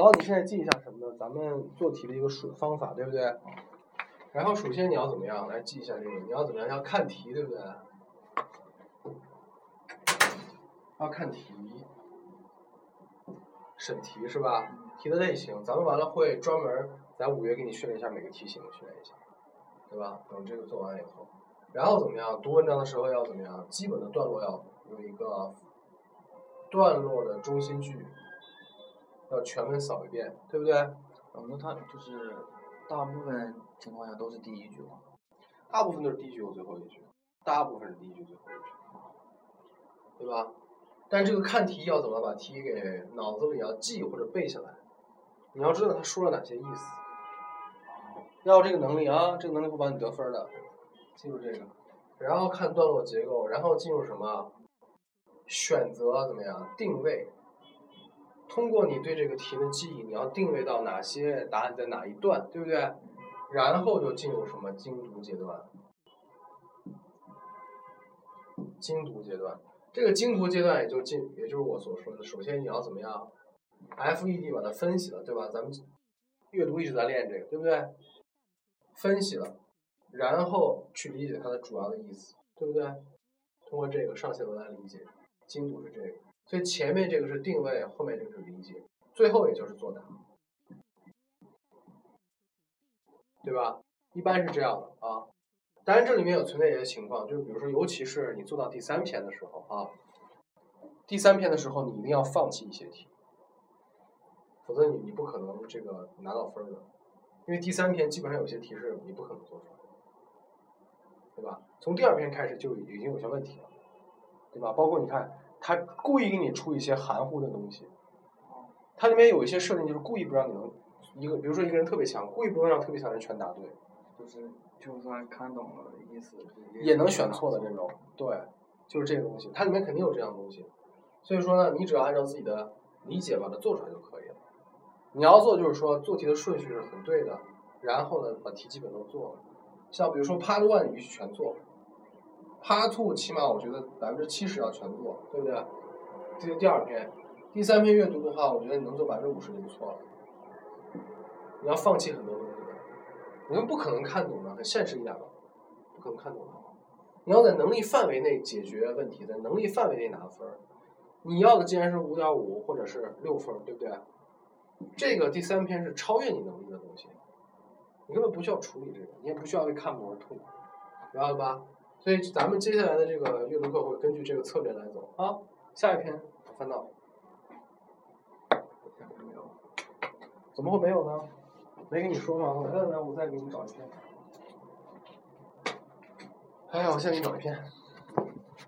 好，你现在记一下什么呢？咱们做题的一个数方法，对不对？然后首先你要怎么样来记一下这个？你要怎么样？要看题，对不对？要看题，审题是吧？题的类型，咱们完了会专门在五月给你训练一下每个题型，训练一下，对吧？等这个做完以后，然后怎么样？读文章的时候要怎么样？基本的段落要有一个段落的中心句，要全文扫一遍，对不对？哦，那它就是大部分情况下都是第一句话。大部分都是第一句和最后一句，大部分是第一句最后一句，对吧？但这个看题要怎么把题给脑子里要记或者背下来？你要知道他说了哪些意思，要这个能力啊，这个能力会帮你得分的，记住这个。然后看段落结构，然后进入什么？选择怎么样？定位。通过你对这个题的记忆，你要定位到哪些答案在哪一段，对不对？然后就进入什么精读阶段？精读阶段。这个精读阶段也就进，也就是我所说的，首先你要怎么样，FED 把它分析了，对吧？咱们阅读一直在练这个，对不对？分析了，然后去理解它的主要的意思，对不对？通过这个上下文来理解，精读是这个，所以前面这个是定位，后面这个是理解，最后也就是作答，对吧？一般是这样的啊。当然，这里面有存在一些情况，就是比如说，尤其是你做到第三篇的时候啊，第三篇的时候，你一定要放弃一些题，否则你你不可能这个拿到分的，因为第三篇基本上有些题是你不可能做出来的，对吧？从第二篇开始就已经有些问题了，对吧？包括你看，他故意给你出一些含糊的东西，它里面有一些设定就是故意不让你能一个，比如说一个人特别强，故意不能让特别强的人全答对。就是就算看懂了意思，也能选错的这种，对，就是这个东西，它里面肯定有这样的东西，所以说呢，你只要按照自己的理解把它做出来就可以了。你要做就是说做题的顺序是很对的，然后呢把题基本都做了，像比如说 Part One 你全做，Part Two 起码我觉得百分之七十要全做，对不对？这是第二篇，第三篇阅读的话，我觉得你能做百分之五十就不错了，你要放弃很多东西。你们不可能看懂的，很现实一点吧，不可能看懂的。你要在能力范围内解决问题，在能力范围内拿分儿。你要的既然是五点五或者是六分，对不对？这个第三篇是超越你能力的东西，你根本不需要处理这个，你也不需要为看不而痛苦，明白了吧？所以咱们接下来的这个阅读课会根据这个策略来走啊。下一篇翻到，怎么会没有呢？没跟你说吗？来来来，我再给你找一篇。哎呀，我先给你找一篇。